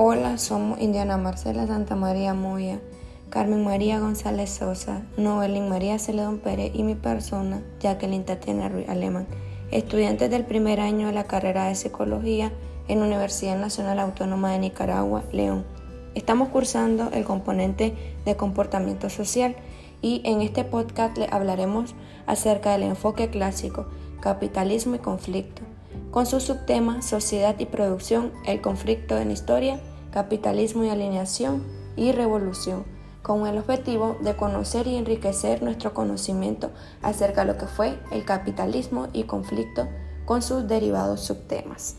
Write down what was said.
Hola, somos Indiana Marcela Santa María Moya, Carmen María González Sosa, Noelín María Celedón Pérez y mi persona, Jacqueline Tatiana Ruiz Alemán, estudiantes del primer año de la carrera de Psicología en Universidad Nacional Autónoma de Nicaragua, León. Estamos cursando el componente de comportamiento social y en este podcast le hablaremos acerca del enfoque clásico, capitalismo y conflicto con su subtema Sociedad y Producción, el conflicto en historia, capitalismo y alineación y revolución, con el objetivo de conocer y enriquecer nuestro conocimiento acerca de lo que fue el capitalismo y conflicto con sus derivados subtemas.